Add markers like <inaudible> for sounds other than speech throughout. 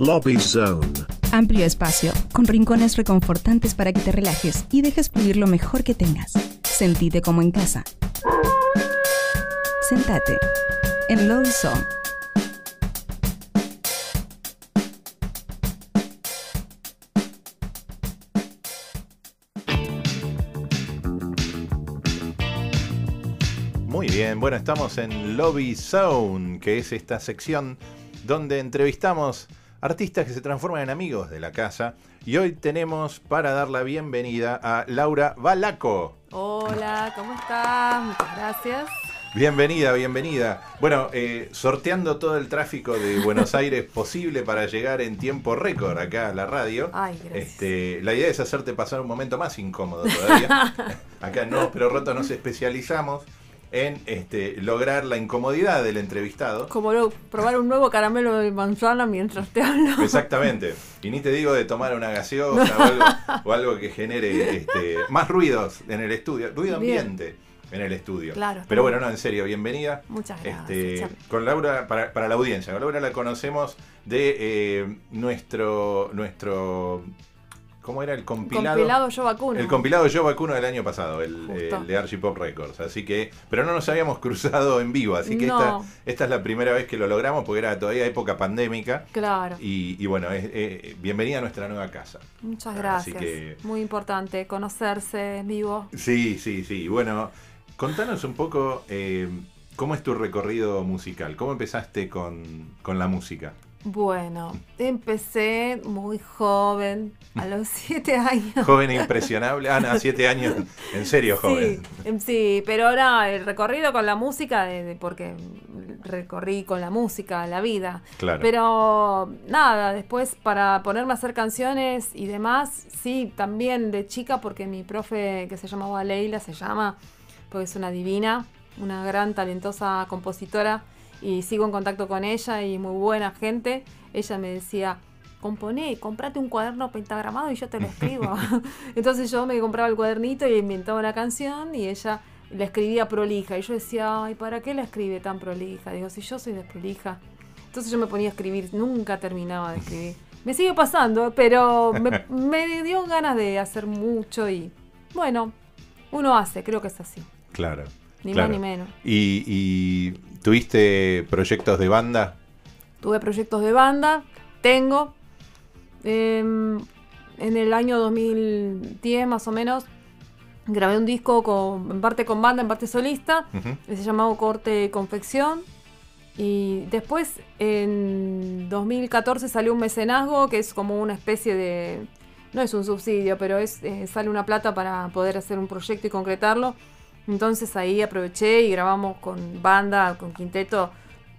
Lobby Zone. Amplio espacio, con rincones reconfortantes para que te relajes y dejes fluir lo mejor que tengas. Sentite como en casa. Sentate en Lobby Zone. Muy bien, bueno, estamos en Lobby Zone, que es esta sección donde entrevistamos artistas que se transforman en amigos de la casa. Y hoy tenemos para dar la bienvenida a Laura Balaco. Hola, ¿cómo estás? Muchas gracias. Bienvenida, bienvenida. Bueno, eh, sorteando todo el tráfico de Buenos <laughs> Aires posible para llegar en tiempo récord acá a la radio. Ay, gracias. Este, la idea es hacerte pasar un momento más incómodo todavía. <laughs> acá no, pero roto nos especializamos en este, lograr la incomodidad del entrevistado. Como lo- probar un nuevo caramelo de manzana mientras te hablo. Exactamente. Y ni te digo de tomar una gaseosa o algo, o algo que genere este, más ruidos en el estudio, ruido Bien. ambiente en el estudio. Claro. Pero bueno, no, en serio, bienvenida. Muchas gracias. Este, con Laura, para, para la audiencia, con Laura la conocemos de eh, nuestro, nuestro, ¿cómo era el compilado? Compilado yo vacuno. El compilado Yo Vacuno del año pasado, el, el de Archipop Records. Así que, pero no nos habíamos <laughs> cruzado en vivo, así que No. esta, esta es la primera vez que lo logramos porque era todavía época pandémica. Claro. Y, y bueno, es- eh, bienvenida a nuestra nueva casa. Muchas Así gracias. que- Muy importante conocerse en vivo. Sí, sí, sí. Bueno, contanos un poco eh, cómo es tu recorrido musical. ¿Cómo empezaste con, con la música? Bueno, empecé muy joven, a los <laughs> siete años. Joven e impresionable. Ah, no, siete años. En serio, joven. Sí, em, sí, pero ahora el recorrido con la música, de- de- porque recorrí con la música la vida. Claro. Pero nada, después para ponerme a hacer canciones y demás, sí, también de chica, porque mi profe que se llamaba Leila, se llama, porque es una divina, una gran talentosa compositora, y sigo en contacto con ella y muy buena gente. Ella me decía, componé, comprate un cuaderno pentagramado y yo te lo escribo. <laughs> Entonces yo me compraba el cuadernito y inventaba una canción y ella la escribía prolija. Y yo decía, ay, ¿para qué la escribe tan prolija? Digo, si yo soy desprolija. Entonces yo me ponía a escribir, nunca terminaba de escribir. <laughs> Me sigue pasando, pero me, me dio ganas de hacer mucho y bueno, uno hace, creo que es así. Claro. Ni claro. más ni menos. ¿Y, y tuviste proyectos de banda? Tuve proyectos de banda, tengo. em, en el año 2010 más o menos grabé un disco con, en parte con banda, en parte solista, Ujú. que se llamaba Corte Confección. Y después en 2014 salió un mecenazgo que es como una especie de... No es un subsidio, pero es eh, sale una plata para poder hacer un proyecto y concretarlo. Entonces ahí aproveché y grabamos con banda, con quinteto,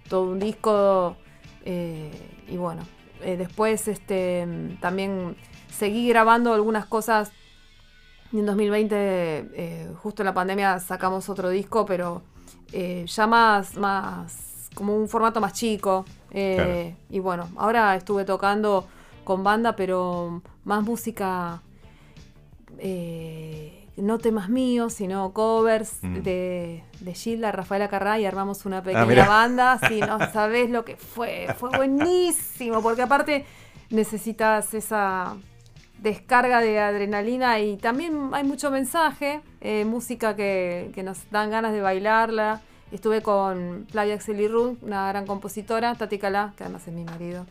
todo un disco. eh, y bueno, eh, después este, también seguí grabando algunas cosas. Y en 2020, eh, justo en la pandemia, sacamos otro disco, pero ya más, más, como un formato más chico. Y bueno, ahora estuve tocando con banda, pero más música, eh, no temas míos, sino covers Mm. de, de Gilda, Rafaela Carrá, y armamos una Ah, pequeña mirá. banda. Si no <laughs> sabés lo que fue, fue buenísimo, porque aparte necesitas esa descarga de adrenalina y también hay mucho mensaje, eh, música que, que nos dan ganas de bailarla. Estuve con Flavia Axelirru, una gran compositora, Tati Calá, que además es mi marido.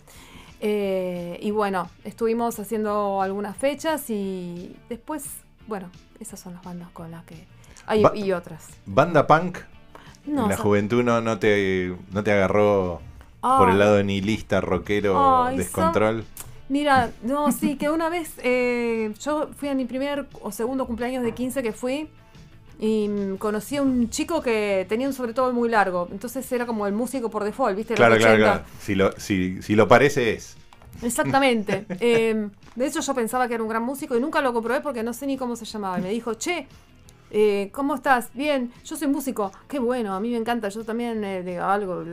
Eh, y bueno, estuvimos haciendo algunas fechas y después, bueno, esas son las bandas con las que... Hay, y otras. ¿Banda punk? No, en la o sea- juventud no, no, te, no te agarró por el lado nihilista, rockero, descontrol. Mira, no, sí, que una vez eh, yo fui a mi primer o segundo cumpleaños de 15 que fui y conocí a un chico que tenía un sobre todo muy largo. Entonces era como el músico por default, ¿viste? Claro, claro, 80. claro. Si lo, si, si lo parece es. Exactamente. <laughs> Eh, de hecho, yo pensaba que era un gran músico y nunca lo comprobé porque no sé ni cómo se llamaba. Y me dijo, che, eh, ¿cómo estás? Bien, yo soy músico. Qué bueno, a mí me encanta. Yo también eh, digo algo,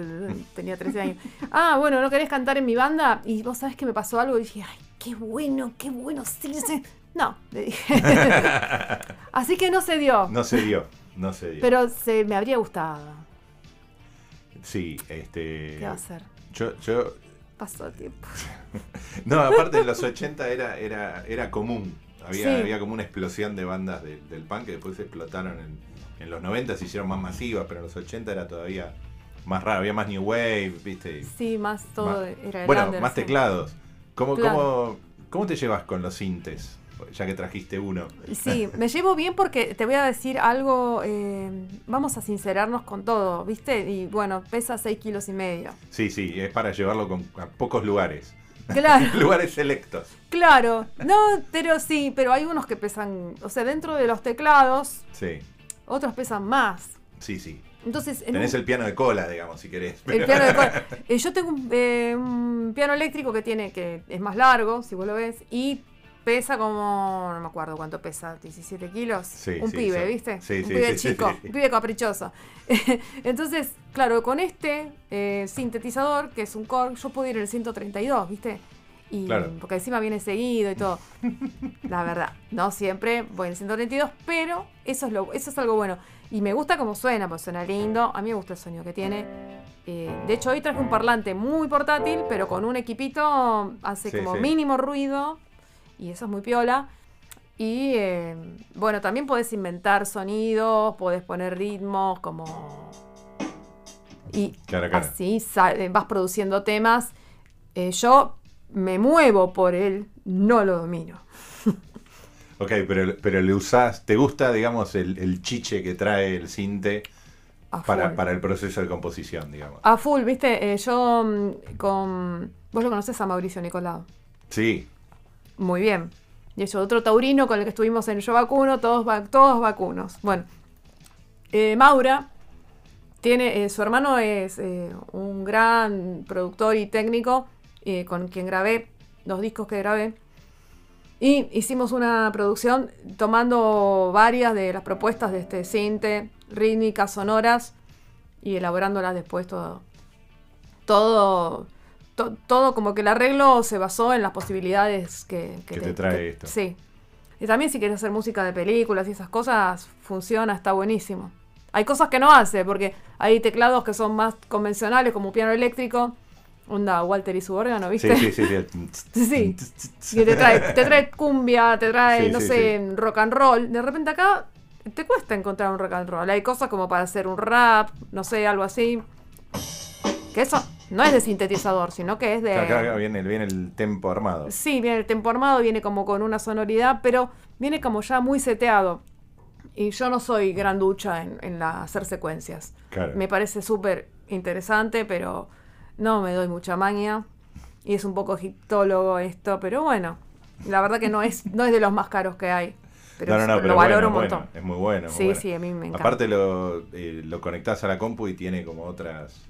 tenía 13 años. <laughs> Ah, bueno, ¿no querés cantar en mi banda? Y vos sabés que me pasó algo y dije, ay, qué bueno, qué bueno, sí, sí. No, le dije. <laughs> Así que no se dio. No se dio. No se dio. Pero se me habría gustado. sí, este. ¿Qué va a ser? Yo, yo pasó tiempo. <laughs> No, aparte en los 80 era, era, era común. Había, Sí. había como una explosión de bandas de- del punk que después explotaron en, en los 90, se hicieron más masivas, pero en los 80 era todavía más raro, había más New Wave, ¿viste? Y Sí, más todo más- era el bueno, under, más sí. teclados. ¿Cómo, Claro. cómo, ¿Cómo te llevas con los sintes? Ya que trajiste uno. Sí, me llevo bien porque te voy a decir algo, eh, vamos a sincerarnos con todo, ¿viste? Y bueno, pesa 6 kilos y medio. Sí, sí, es para llevarlo con, a pocos lugares. Claro, <laughs> lugares selectos. claro. No, pero sí, pero hay unos que pesan, o sea, dentro de los teclados, Sí, otros pesan más. sí, sí. Entonces, en Tenés un- el piano de cola, digamos, si querés. el piano de cola. <laughs> Eh, yo tengo un, eh, un piano eléctrico que tiene, que es más largo, si vos lo ves, y pesa como, no me acuerdo cuánto pesa, 17 kilos. Sí, un sí, pibe, sí. ¿viste? Sí, un pibe chico, un pibe caprichoso. <laughs> Entonces, claro, con este eh, sintetizador, que es un Korg, yo puedo ir en el 132, ¿viste? Y, Claro. Porque encima viene seguido y todo. <laughs> La verdad, no siempre voy en el 132, pero eso es, lo, eso es algo bueno. Y me gusta cómo suena, pues suena lindo. A mí me gusta el sonido que tiene. Eh, de hecho, hoy traje un parlante muy portátil, pero con un equipito hace Sí, como sí. mínimo ruido. Y eso es muy piola. Y eh, bueno, también podés inventar sonidos, podés poner ritmos, como. Y Claro, claro. así eh, vas produciendo temas. Eh, yo me muevo por él, no lo domino. <laughs> Ok, pero, pero le usás, ¿te gusta, digamos, el, el chiche que trae el cinte para, para el proceso de composición, digamos? A full, viste, Eh, yo mm, con. Vos lo conocés a Mauricio Nicolau. Sí, Muy bien. Y eso, otro taurino con el que estuvimos en Yo Vacuno, todos, todos vacunos. Bueno, eh, Maura tiene, eh, su hermano es eh, un gran productor y técnico con quien grabé los discos que grabé. Y hicimos una producción tomando varias de las propuestas de este cinte, rítmicas, sonoras, y elaborándolas después todo. Todo, to- todo como que el arreglo se basó en las posibilidades que, Que te trae esto. Sí. Y también si quieres hacer música de películas y esas cosas, funciona, está buenísimo. Hay cosas que no hace, porque hay teclados que son más convencionales, como piano eléctrico. Onda Walter y su órgano, sí, ¿viste? sí, sí. sí. <laughs> Sí. Que te trae, te trae cumbia, te trae, Sí, no sí, sé, rock and roll. De repente acá te cuesta encontrar un rock and roll. Hay cosas como para hacer un rap, no sé, algo así. Que eso no es de sintetizador, sino que es de... Acá, acá viene, viene el tempo armado. Sí, viene el tempo armado, viene como con una sonoridad, pero viene como ya muy seteado. Y yo no soy gran ducha en, en la, hacer secuencias. Claro. Me parece súper interesante, pero no me doy mucha maña. Y es un poco egiptólogo esto, pero bueno, la verdad que no es, no es de los más caros que hay. Pero no, no, no, lo valoro bueno, un montón. bueno, es muy bueno. muy Sí, bueno. sí, a mí me encanta. Aparte lo, eh, lo conectás a la compu y tiene como otras,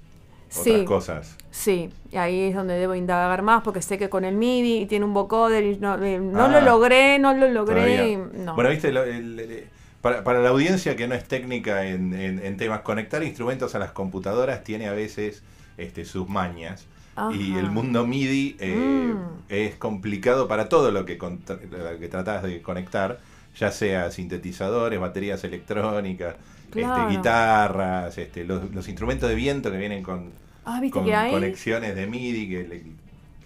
otras Sí. cosas. Sí, y ahí es donde debo indagar más porque sé que con el MIDI tiene un vocoder y no, eh, no Ah. lo logré, no lo logré. Y no. Bueno, viste, lo- el- el- para, para la audiencia que no es técnica en, en- en temas, conectar instrumentos a las computadoras tiene a veces este, sus mañas. Y Ajá. el mundo MIDI eh, Mm. es complicado para todo lo que, lo que tratás de conectar, ya sea sintetizadores, baterías electrónicas, Claro. este, guitarras, este, los, los instrumentos de viento que vienen con, Ah, con que conexiones de MIDI que, le-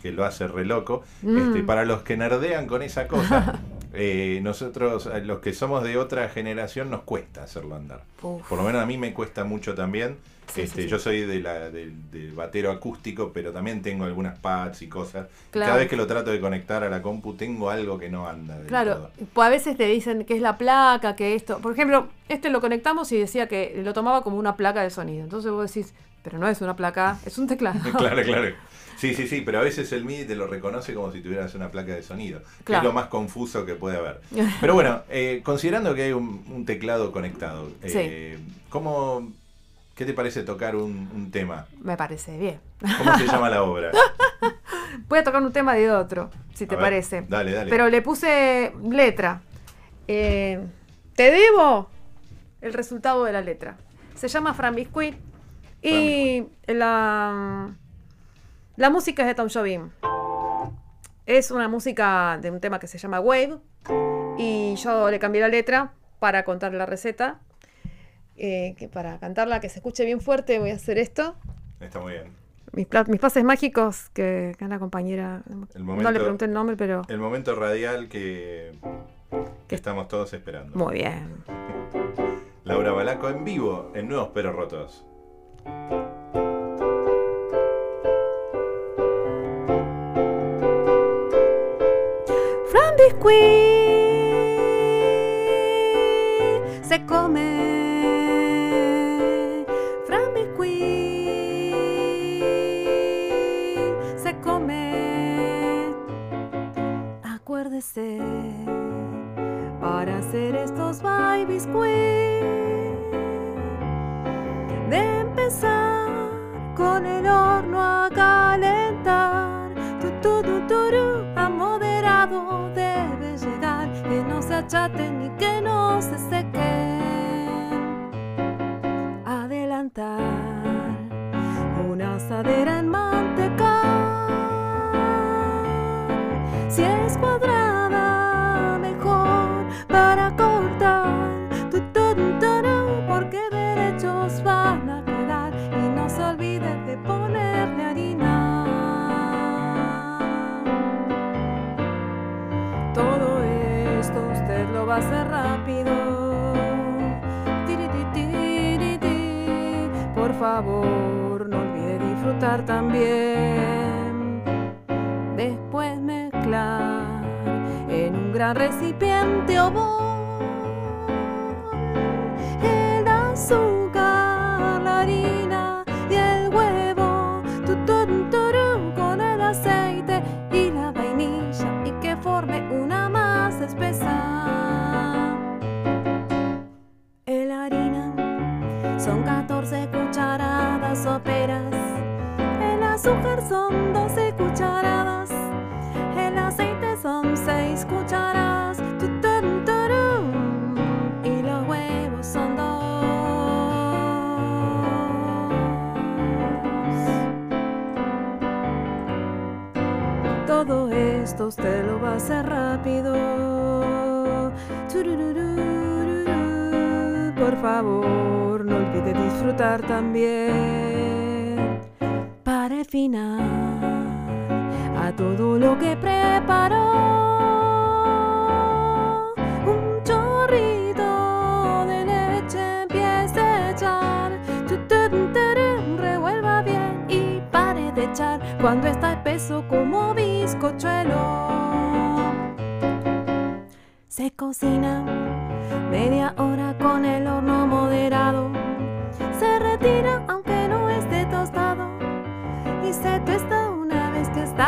que lo hace re loco. Mm. Este, para los que nerdean con esa cosa, <laughs> eh, nosotros, eh, los que somos de otra generación, nos cuesta hacerlo andar. Uf. Por lo menos a mí me cuesta mucho también. Sí, este, sí, sí. Yo soy de la, del, del batero acústico, pero también tengo algunas pads y cosas. Claro. Cada vez que lo trato de conectar a la compu, tengo algo que no anda. del Claro, todo. a veces te dicen que es la placa, que esto. Por ejemplo, este lo conectamos y decía que lo tomaba como una placa de sonido. Entonces vos decís, pero no es una placa, es un teclado. <laughs> claro, claro. Sí, sí, sí, pero a veces el MIDI te lo reconoce como si tuvieras una placa de sonido, que es lo más confuso que puede haber. <laughs> Pero bueno, eh, considerando que hay un, un teclado conectado, eh, ¿cómo, ¿qué te parece tocar un, un tema? Me parece bien. ¿Cómo se llama la <laughs> obra? Voy a tocar un tema de otro, si te ver, parece. Dale, dale. Pero le puse letra. Eh, te debo el resultado de la letra. Se llama Fran Biscuit y la, la música es de Tom Jobim. Es una música de un tema que se llama Wave y yo le cambié la letra para contar la receta. Eh, que para cantarla que se escuche bien fuerte voy a hacer esto. Está muy bien. mis, mis pases mágicos que acá la compañera no le pregunté el nombre, pero el momento radial que, que estamos todos esperando. Muy bien. <laughs> Laura Balaco en vivo en Nuevos Pero Rotos. Fran Biscuit se come para hacer estos biscuits. De empezar con el achaten ni que no se sequen. Adelantar una asadera en no olvide disfrutar también. Después mezclar en un gran recipiente o bol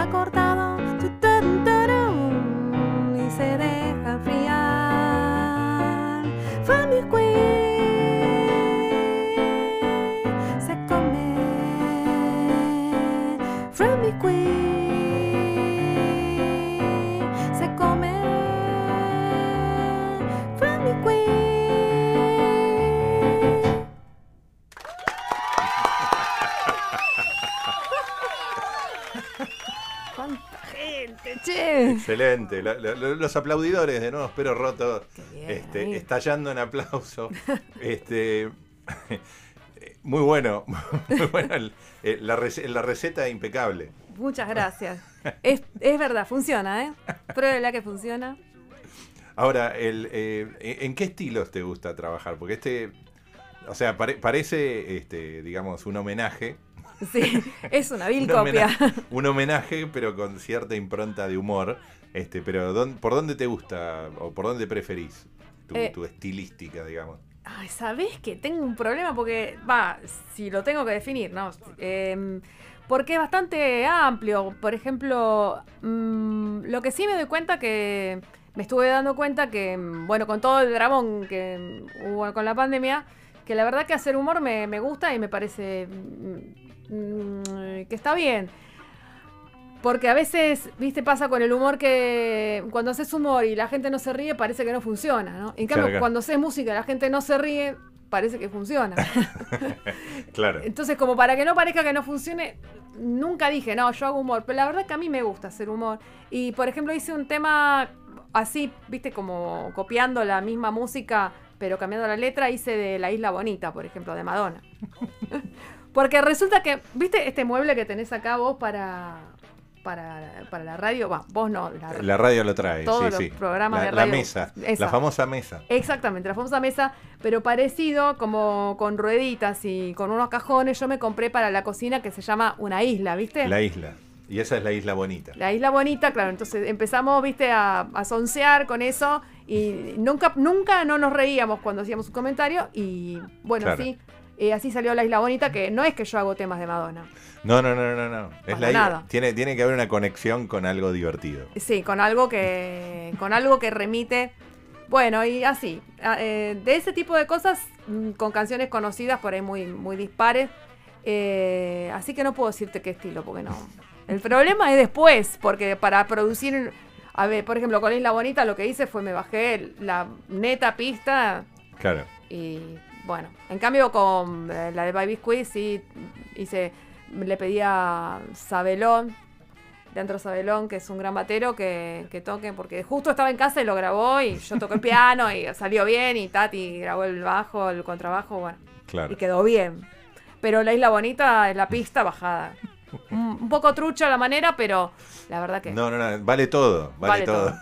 vez Excelente. los aplaudidores de nuevo, pero rotos, este, estallando en aplauso. <laughs> este, <laughs> muy bueno, <laughs> muy bueno. Eh, la, receta impecable. Muchas gracias. Es, verdad, funciona, ¿eh? Pruébela que funciona. Ahora, el, eh, ¿en qué estilos te gusta trabajar? Porque este, o sea, parece, este, digamos, un homenaje Sí, es una vil copia. un homenaje, pero con cierta impronta de humor. Este, pero ¿por dónde te gusta o por dónde preferís tu, eh, estilística, digamos? Ay, ¿sabés que tengo un problema? Porque, va, si lo tengo que definir, ¿no? Em, porque es bastante amplio. Por ejemplo, mm, lo que sí me doy cuenta que me estuve dando cuenta que, mm, bueno, con todo el dramón que hubo con la pandemia, que la verdad que hacer humor me, me gusta y me parece mm, Mm, que está bien. Porque a veces, viste, pasa con el humor que cuando haces humor y la gente no se ríe, parece que no funciona, ¿no? En cambio, cuando haces música y la gente no se ríe, parece que funciona. <laughs> claro. Entonces, como para que no parezca que no funcione, nunca dije, no, yo hago humor. Pero la verdad es que a mí me gusta hacer humor. Y, por ejemplo, hice un tema así, viste, como copiando la misma música, pero cambiando la letra, hice de La Isla Bonita, por ejemplo, de Madonna. <laughs> Porque resulta que, ¿viste este mueble que tenés acá vos para, para, para la radio? Va, vos no. La, La radio lo trae, Todos sí, los sí. programas la, de la radio. mesa, Esa. la famosa mesa. Exactamente, la famosa mesa, pero parecido como con rueditas y con unos cajones. Yo me compré para la cocina que se llama una isla, ¿viste? La isla. Y esa es la isla bonita. La isla bonita, claro. Entonces empezamos, viste, a, a soncear con eso y nunca, nunca no nos reíamos cuando hacíamos un comentario y bueno, Claro. sí. eh, así salió la isla bonita, que no es que yo hago temas de Madonna. No, no, no, no, no. Es la isla. nada. Tiene, tiene que haber una conexión con algo divertido. Sí, con algo que, con algo que remite. Bueno, y así. a- eh, de ese tipo de cosas, mm, con canciones conocidas por ahí muy, muy dispares. eh, así que no puedo decirte qué estilo, porque no. El problema es después, porque para producir. A ver, por ejemplo, con Isla Bonita lo que hice fue me bajé la neta pista Claro. y bueno, en cambio con eh, la de Baby Squid sí hice, le pedí a Sabelón, Leandro Sabelón, que es un gran batero, que, que toque, porque justo estaba en casa y lo grabó y <laughs> yo toqué el piano y salió bien y Tati grabó el bajo, el contrabajo, bueno, Claro. y quedó bien. Pero la Isla Bonita es la pista bajada. <laughs> Un, poco trucha la manera, pero la verdad que No, no, no. Vale todo. Vale, todo.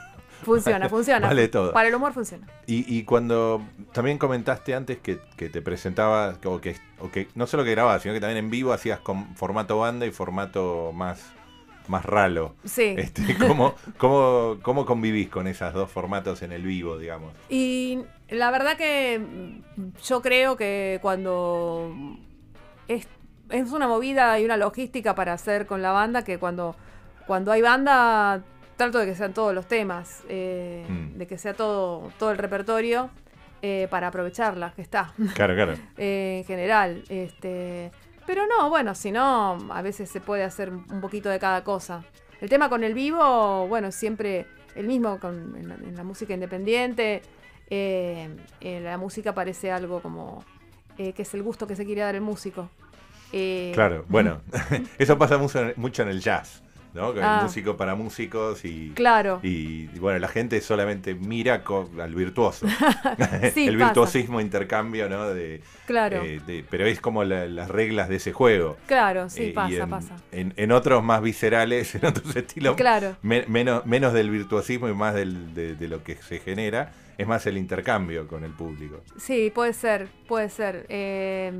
Funciona, <laughs> funciona. Vale todo. Para el humor funciona. Y, y cuando también comentaste antes que, que te presentabas, o que, o que no solo que grababas, sino que también en vivo hacías con formato banda y formato más, más ralo. Sí. Este, <laughs> ¿cómo, cómo, ¿Cómo convivís con esos dos formatos en el vivo, digamos? Y la verdad que yo creo que cuando es, es una movida y una logística para hacer con la banda, que cuando, cuando hay banda trato de que sean todos los temas, eh, Mm. de que sea todo, todo el repertorio eh, para aprovecharla, que está <laughs> Claro, claro. eh, en general. Este, pero no, bueno, si no, a veces se puede hacer un poquito de cada cosa. El tema con el vivo, bueno, siempre el mismo con, en, la, en la música independiente. eh, la música parece algo como eh, que es el gusto que se quiere dar el músico. Eh, Claro, <laughs> bueno, <laughs> eso pasa mucho, en- el jazz, ¿no? Con Ah. el músico para músicos y, Claro. y, bueno, la gente solamente mira al virtuoso. <laughs> Sí, el pasa. virtuosismo, intercambio, ¿no? De, Claro. eh, de- pero es como la- las reglas de ese juego. Claro, sí, Eh, pasa, en, pasa. En, en otros más viscerales, en otros estilos, Claro. me- menos, menos del virtuosismo y más del- de, de lo que se genera, es más el intercambio con el público. Sí, puede ser, puede ser. Eh,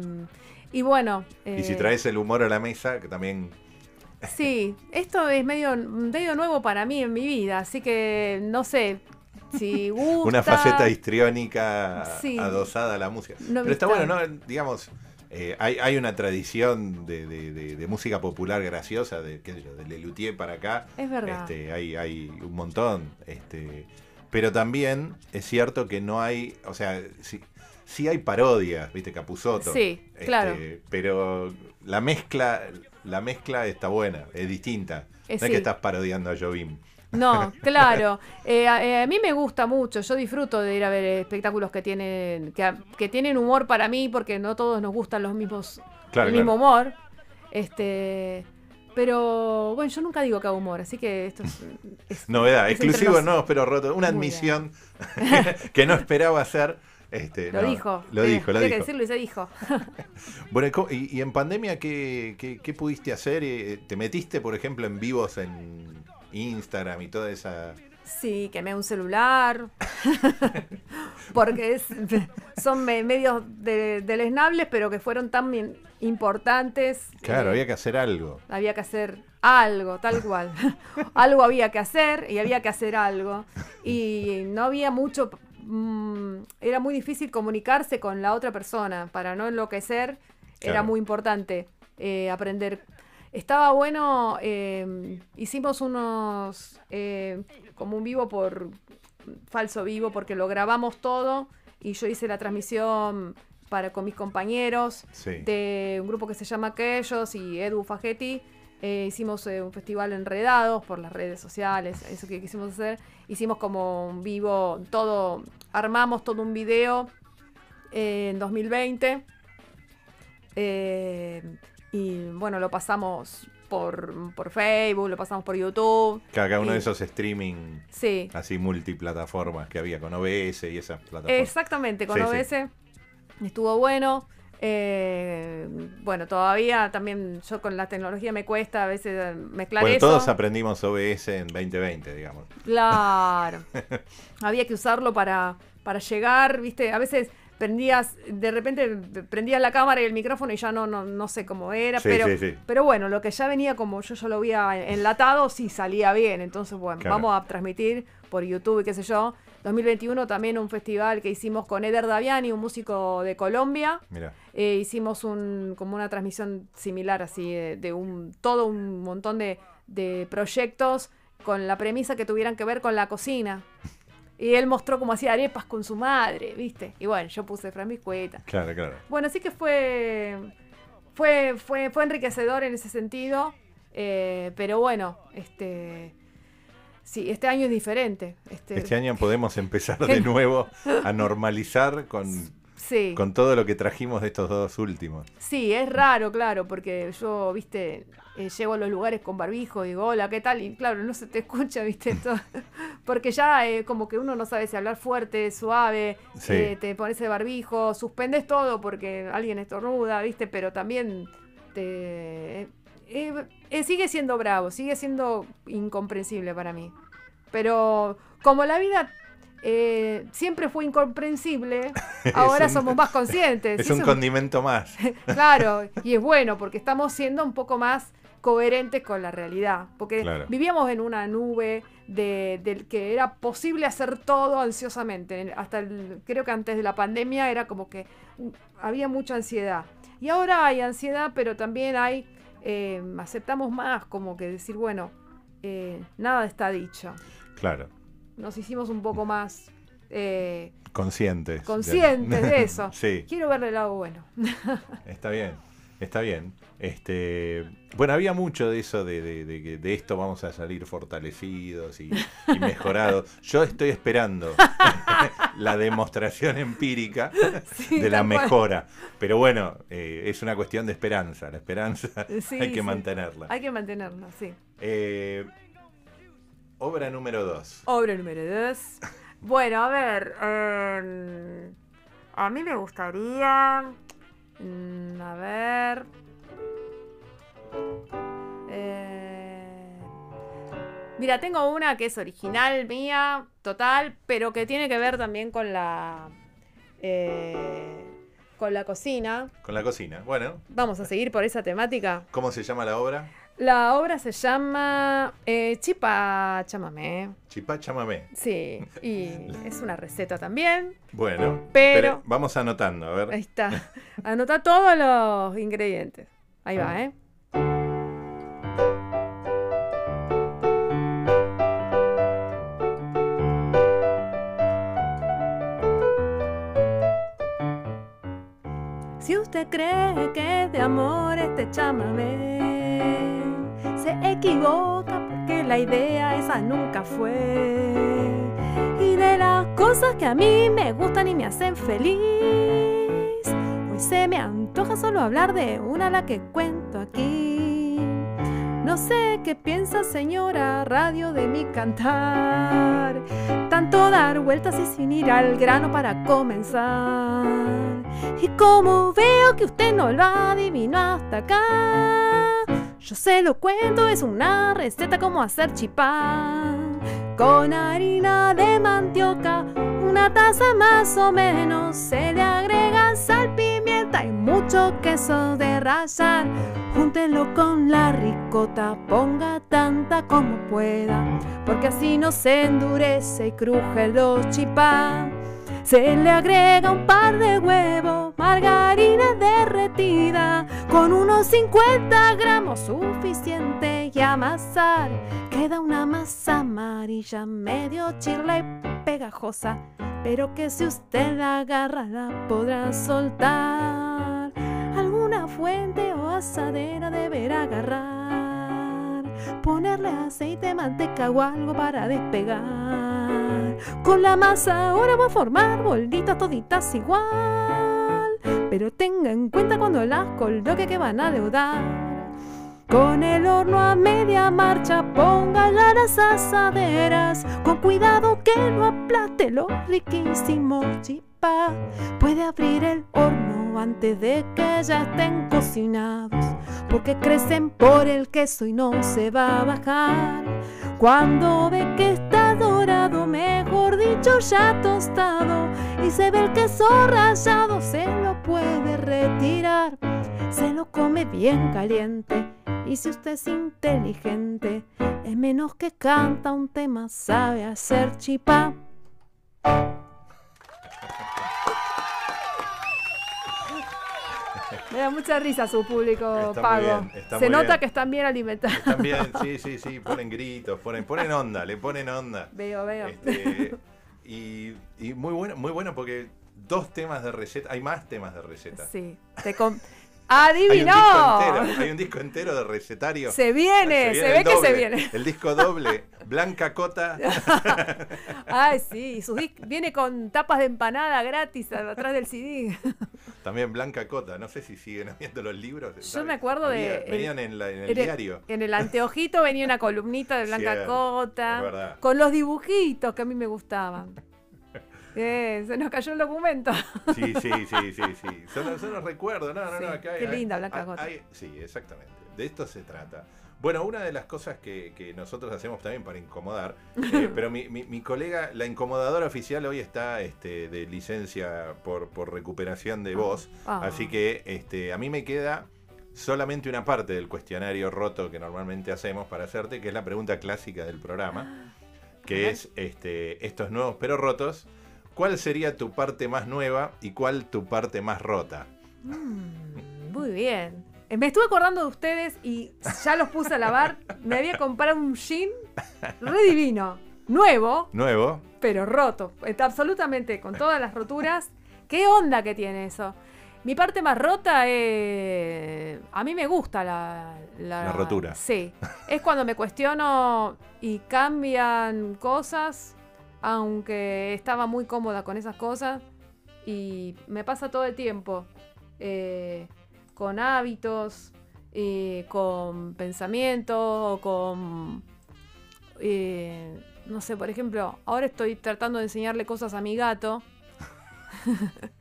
y bueno. Y si eh, traes el humor a la mesa, que también... <laughs> Sí, esto es medio, medio nuevo para mí en mi vida, así que no sé si <laughs> gusta. Una faceta histriónica Sí. adosada a la música. No Pero está bueno, ¿no? Digamos, eh, hay, hay una tradición de, de- de- de música popular graciosa, de, qué sé yo, de Lelutier para acá. Es verdad. Este, hay, hay un montón. Este, pero también es cierto que no hay, o sea, sí, sí hay parodias, ¿viste? Capuzoto. Sí, Este, claro. Pero la mezcla, la mezcla está buena, es distinta. Eh, no es que estás parodiando a Jovim. No, <laughs> claro. Eh, a, eh, a mí me gusta mucho. Yo disfruto de ir a ver espectáculos que tienen que, que tienen humor para mí, porque no todos nos gustan los mismos Claro, el mismo humor. Este, pero bueno, yo nunca digo que hago humor, así que esto es, es- Novedad, es exclusivo no, pero roto. Una admisión <laughs> que no esperaba hacer. Este, Lo no, dijo. Lo Eh, dijo, lo tenía que dijo. decirlo y se dijo. <laughs> Bueno, ¿y en pandemia qué, qué- qué pudiste hacer? Eh, ¿Te metiste, por ejemplo, en vivos en Instagram y toda esa... Sí, quemé un celular. <laughs> Porque es, son me- medios de, deleznables, pero que fueron tan importantes. Claro, Eh, había que hacer algo. había que hacer algo, tal cual. <laughs> algo había que hacer y había que hacer algo. Y no había mucho. Mm, era muy difícil comunicarse con la otra persona. Para no enloquecer, era muy importante eh, aprender. Estaba bueno, eh, hicimos unos. eh, como un vivo por. falso vivo, porque lo grabamos todo y yo hice la transmisión para, con mis compañeros Sí. de un grupo que se llama Aquellos y Edu Fagetti. Eh, hicimos eh, un festival enredados por las redes sociales, eso que quisimos hacer. Hicimos como un vivo, todo, armamos todo un video eh, en 2020. Eh, y bueno, lo pasamos por, por Facebook, lo pasamos por YouTube. Cada, uno y- de esos streaming Sí, así multiplataformas que había con OBS y esas plataformas. Exactamente, con Sí, OBS estuvo bueno. Eh, bueno, todavía también yo con la tecnología me cuesta a veces eh, mezclar Bueno, eso. todos aprendimos OBS en 2020, digamos. Claro. <laughs> Había que usarlo para, para llegar, ¿viste? A veces prendías, de repente prendías la cámara y el micrófono y ya no, no, no sé cómo era, Sí, pero, sí, sí. pero bueno, lo que ya venía como yo ya lo había enlatado, sí salía bien. Entonces, bueno, Claro. vamos a transmitir por YouTube y qué sé yo. 2021 también un festival que hicimos con Eder Daviani, un músico de Colombia. Mira, Eh, hicimos un, como una transmisión similar así de, de un todo un montón de, de proyectos con la premisa que tuvieran que ver con la cocina. Y él mostró cómo hacía arepas con su madre, ¿viste? Y bueno, yo puse Fran Biscueta. claro, claro. Bueno, así que fue, fue, fue, fue enriquecedor en ese sentido. eh, pero bueno, este sí, este año es diferente. Este, Este año podemos empezar <laughs> de nuevo a normalizar con, sí. con todo lo que trajimos de estos dos últimos. Sí, es raro, claro, porque yo, viste, eh, llego a los lugares con barbijo y digo, hola, ¿qué tal? Y claro, no se te escucha, viste, <laughs> todo. porque ya eh, como que uno no sabe si hablar fuerte, suave, Sí. eh, te pones el barbijo, suspendes todo porque alguien estornuda, viste, pero también te... eh, eh, sigue siendo bravo, sigue siendo incomprensible para mí. Pero como la vida... eh, siempre fue incomprensible, <laughs> ahora un- somos más conscientes. Es un condimento más. <laughs> Claro, y es bueno porque estamos siendo un poco más coherentes con la realidad. Porque Claro. vivíamos en una nube de, del que era posible hacer todo ansiosamente. Hasta el- creo que antes de la pandemia era como que mm, había mucha ansiedad. Y ahora hay ansiedad, pero también hay, eh, aceptamos más como que decir, bueno, eh, nada está dicho. Claro, Nos hicimos un poco más eh, conscientes. conscientes de eso. <laughs> sí, Quiero verle el lado bueno. <laughs> está bien, está bien. Este, bueno, había mucho de eso, de, de- de que de esto vamos a salir fortalecidos y, y mejorados. <laughs> Yo estoy esperando <laughs> la demostración empírica Sí, de la cual. mejora. Pero bueno, eh, es una cuestión de esperanza. La esperanza <laughs> Sí, hay que sí. mantenerla. Hay que mantenerla, sí. Eh, obra número 2. Obra número dos. Bueno, a ver. em, a mí me gustaría. Mm, a ver. eh, mira, tengo una que es original mía, total, pero que tiene que ver también con la. eh, con la cocina. Con la cocina. Bueno, Vamos a seguir por esa temática. ¿cómo se llama la obra? La obra se llama eh, Chipa Chamamé. Chipá chamamé. Sí, y es una receta también. Bueno, Pero- vamos anotando, a Ahí ver. está. Anota todos los ingredientes. Ahí va, ¿eh? Si usted cree que de amor este chamamé se equivoca porque la idea esa nunca fue. Y de las cosas que a mí me gustan y me hacen feliz, hoy se me antoja solo hablar de una la que cuento aquí. No sé qué piensa señora radio de mi cantar, tanto dar vueltas y sin ir al grano para comenzar. Y como veo que usted no lo adivinó hasta acá, yo se lo cuento, es una receta como hacer chipá. Con harina de mandioca, una taza más o menos, se le agrega sal, pimienta y mucho queso de rallar. Júntelo con la ricota, ponga tanta como pueda, porque así no se endurece y cruje los chipá. Se le agrega un par de huevos, margarina derretida, con unos 50 gramos suficiente y amasar. Queda una masa amarilla, medio chirla y pegajosa, pero que si usted la agarra la podrá soltar. Alguna fuente o asadera deberá agarrar, ponerle aceite, manteca o algo para despegar. Con la masa ahora va a formar bolitas toditas igual, pero tenga en cuenta cuando las coloque que van a deudar. Con el horno a media marcha, póngala las asaderas. Con cuidado que no aplaste lo riquísimo chipa. Puede abrir el horno antes de que ya estén cocinados, porque crecen por el queso y no se va a bajar. Cuando ve que dicho ya tostado, y se ve el queso rallado, se lo puede retirar, se lo come bien caliente. Y si usted es inteligente, es menos que canta un tema, sabe hacer chipá. Me da mucha risa su público Está muy pago. bien, está Se muy nota bien. que están bien alimentados. También, sí, sí, sí, ponen gritos, ponen, ponen onda, le ponen onda. Veo, veo. Este, y, y muy bueno, muy bueno porque dos temas de receta, hay más temas de receta. Sí. Te com- Hay un, disco ¡Adivinó! entero, hay un disco entero de recetario. Se viene, se, ve que se viene. El disco doble, Blanca Cota. <laughs> Ay, sí, y sus dis- viene con tapas de empanada gratis atrás del CD. También Blanca Cota, no sé si siguen habiendo los libros. Yo me acuerdo de- venían en, la- en el En el- diario. En el anteojito venía una columnita de Blanca Cierto, Cota. Con los dibujitos que a mí me gustaban. Eh, se nos cayó el documento. Sí, sí, sí, <laughs> sí, sí. Son, son los recuerdos, no, no, Sí, no. Acá qué linda Blanca hay- sí, exactamente. De esto se trata. Bueno, una de las cosas que, que nosotros hacemos también para incomodar, <laughs> eh, pero mi, mi- mi colega, la incomodadora oficial hoy está este, de licencia por, por recuperación de voz, Ah. así que este, a mí me queda solamente una parte del cuestionario roto que normalmente hacemos para hacerte, que es la pregunta clásica del programa, que Ajá. es este, estos nuevos pero rotos. ¿Cuál sería tu parte más nueva y cuál tu parte más rota? Mm, muy bien. Eh, Me estuve acordando de ustedes y ya los puse a lavar. Me había comprado un jean re divino, nuevo, Nuevo. pero roto. Absolutamente con todas las roturas. ¿Qué onda que tiene eso? Mi parte más rota es... A mí me gusta la... La rotura. Sí. Es cuando me cuestiono y cambian cosas, aunque estaba muy cómoda con esas cosas. Y me pasa todo el tiempo. eh, con hábitos, eh, con pensamientos, o con... eh, no sé, por ejemplo, ahora estoy tratando de enseñarle cosas a mi gato. <laughs>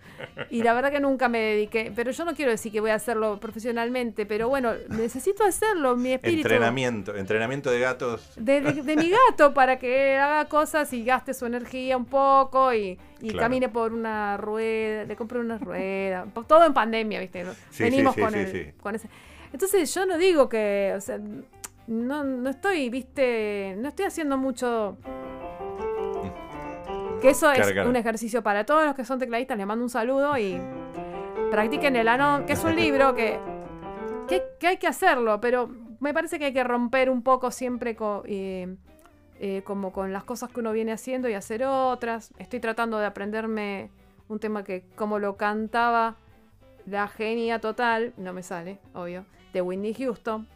y la verdad que nunca me dediqué, pero yo no quiero decir que voy a hacerlo profesionalmente, pero bueno, necesito hacerlo, mi espíritu. Entrenamiento. Entrenamiento de gatos. De, de- de mi gato para que haga cosas y gaste su energía un poco y, y Claro. camine por una rueda, le compré una rueda, todo en pandemia, ¿viste? Sí, Venimos sí, con, sí, el- con ese. Entonces yo no digo que, o sea, no, no estoy, ¿viste? No estoy haciendo mucho... Que eso es un ejercicio para todos los que son tecladistas, les mando un saludo y practiquen el Anon, que es un libro que que, que hay que hacerlo, pero me parece que hay que romper un poco siempre co- eh, eh, como con las cosas que uno viene haciendo y hacer otras. Estoy tratando de aprenderme un tema que como lo cantaba la genia total, no me sale, obvio, de Whitney Houston,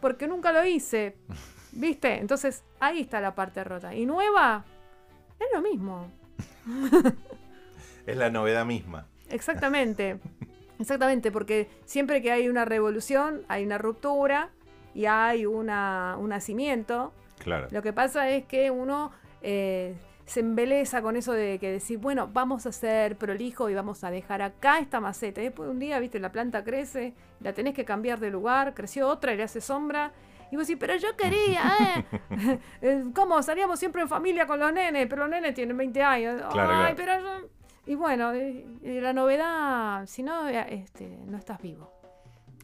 porque nunca lo hice, ¿viste? Entonces ahí está la parte rota. Y nueva, es lo mismo. Es la novedad misma. Exactamente. Exactamente, porque siempre que hay una revolución, hay una ruptura y hay una, un nacimiento. Claro. Lo que pasa es que uno eh, se embeleza con eso de que decir, bueno, vamos a ser prolijo y vamos a dejar acá esta maceta. Y después un día, viste, la planta crece, la tenés que cambiar de lugar, creció otra y le hace sombra. Y vos decís, pero yo <laughs> quería, ¿eh? <laughs> Eh, ¿Cómo? Salíamos siempre en familia con los nenes, pero los nenes tienen 20 años. Claro, Ay, claro. pero yo... Y bueno, eh, la novedad, si no, eh, este, no estás vivo.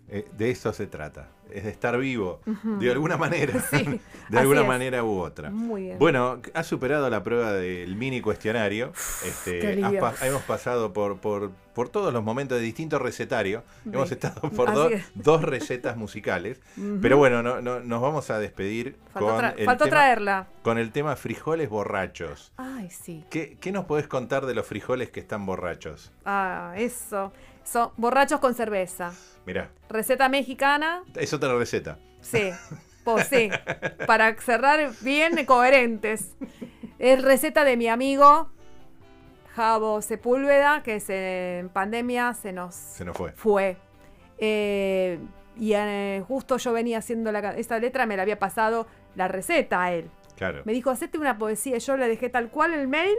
Eh, de eso se trata. Es de estar vivo. De alguna manera. <laughs> Sí, <laughs> de alguna es. manera u otra. Muy bien. Bueno, has superado la prueba del mini cuestionario. Este, pa- hemos pasado por, por, por todos los momentos de distintos recetarios. Hemos estado por Así do- es. dos recetas musicales. Pero bueno, no, no- nos vamos a despedir Faltó, con, tra- el faltó tema, traerla. con el tema frijoles borrachos. Ay, sí. ¿Qué, qué nos podés contar de los frijoles que están borrachos? Ah, eso. Son borrachos con cerveza. Mirá, Receta mexicana, es otra receta. sí. <laughs> Pues sí. Para cerrar bien coherentes. Es receta de mi amigo Javo Sepúlveda, que se- en pandemia se nos Se nos fue. fue. Eh, y eh, justo yo venía haciendo la, esta letra, me la había pasado la receta a él. Claro. Me dijo, hacete una poesía. Yo le dejé tal cual el mail,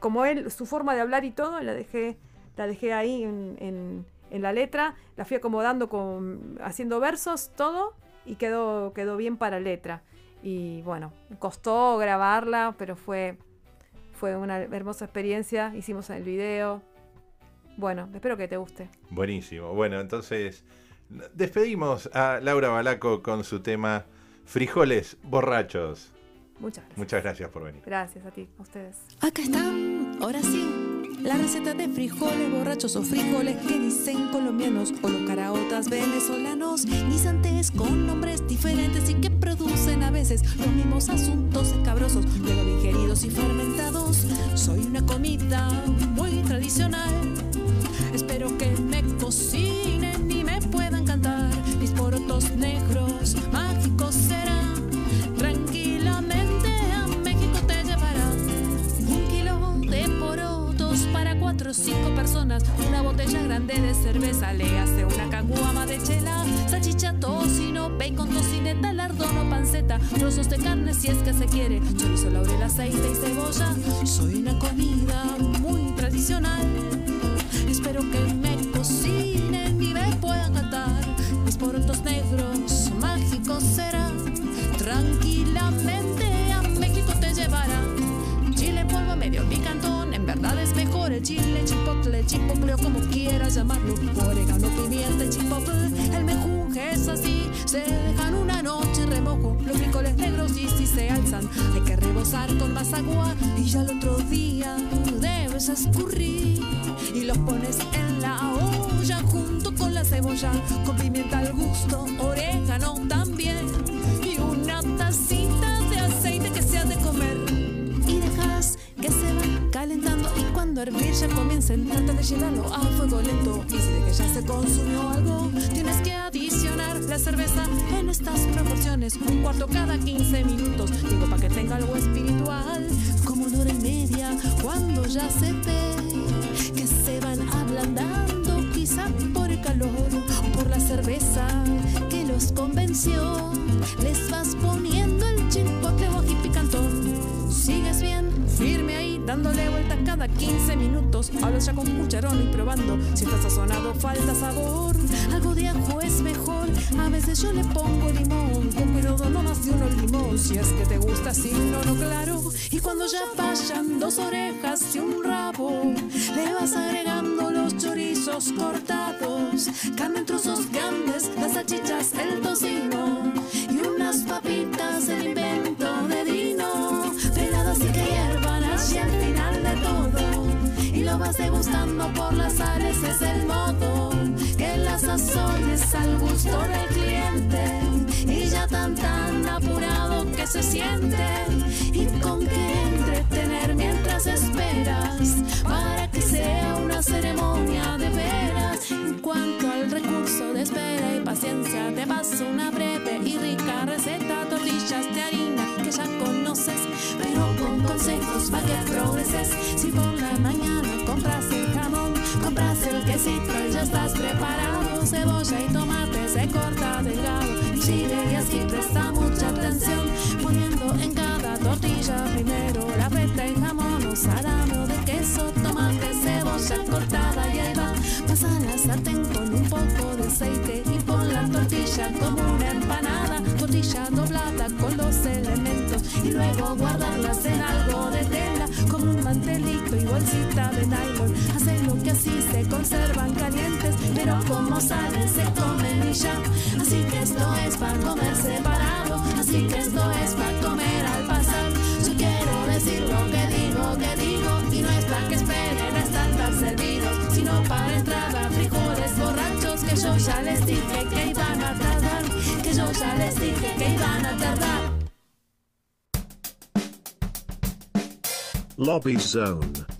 como él, su forma de hablar y todo, la dejé, la dejé ahí en, en- en la letra, la fui acomodando con haciendo versos, todo y quedó quedó bien para letra. Y bueno, costó grabarla, pero fue fue una hermosa experiencia, hicimos el video. Bueno, espero que te guste. Buenísimo. Bueno, entonces despedimos a Laura Balaco con su tema Frijoles borrachos. Muchas gracias. Muchas gracias por venir. Gracias a ti, a ustedes. Acá están, ahora sí, la receta de frijoles borrachos o frijoles que dicen colombianos o los caraotas venezolanos, guisantes con nombres diferentes y que producen a veces los mismos asuntos escabrosos, luego digeridos y fermentados. Soy una comida muy tradicional. Espero que me cocinen y me puedan cantar mis porotos negros, mágicos serán. Cuatro cinco personas, una botella grande de cerveza, le hace una caguama de chela, salchicha, tocino, bacon, tocineta, lardón o panceta, trozos de carne si es que se quiere, chorizo, laurel, aceite y cebolla. Soy una comida muy tradicional. Espero que me cocinen y me puedan cantar. Mis porotos chile, chipotle, chipotle o como quieras llamarlo. Orégano, pimienta, y chipotle, el mejunje es así. Se dejan una noche en remojo, los frijoles negros y si se alzan, hay que rebosar con más agua y ya el otro día debes escurrir y los pones en la olla junto con la cebolla, con pimienta al gusto, orégano también cuando hervir ya comiencen trata de llenarlo a fuego lento. Y si de que ya se consumió algo tienes que adicionar la cerveza en estas proporciones un cuarto cada 15 minutos. Digo para que tenga algo espiritual como una hora y media cuando ya se ve que se van ablandando quizá por el calor o por la cerveza que los convenció 15 minutos hablas ya con cucharón y probando si está sazonado falta sabor. Algo de ajo es mejor a veces yo le pongo limón con cuidado no más de uno limón si es que te gusta así no no claro. Y cuando ya vayan dos orejas y un rabo le vas agregando los chorizos cortados carne en trozos grandes las salchichas el tocino y unas papitas el invento vas degustando por las sales es el modo que las sazones al gusto del cliente. Y ya tan tan apurado que se siente y con qué entretener mientras esperas para que sea una ceremonia de veras. En cuanto al recurso de espera y paciencia te paso una breve preparado cebolla y tomate se corta delgado chile y así presta mucha atención poniendo en cada tortilla primero la feta y jamón o salame de queso tomate cebolla cortada y ahí va. Pasa la sartén con un poco de aceite y pon la tortilla como una empanada. Tortilla doblada con los elementos y luego guardarlas en algo de tela como un mantelito y bolsita de nylon. Hacen lo que así se conservan calientes pero como salen se comen y ya. Así que esto es para comer separado. Así que esto es para comer al pasar. Yo quiero decir lo que digo que digo. Y no es para que esperen a estar tan servidos sino para entrada frijoles borrachos que yo ya les dije que iban a tardar. Que yo ya les dije que iban a tardar. Lobby Zone.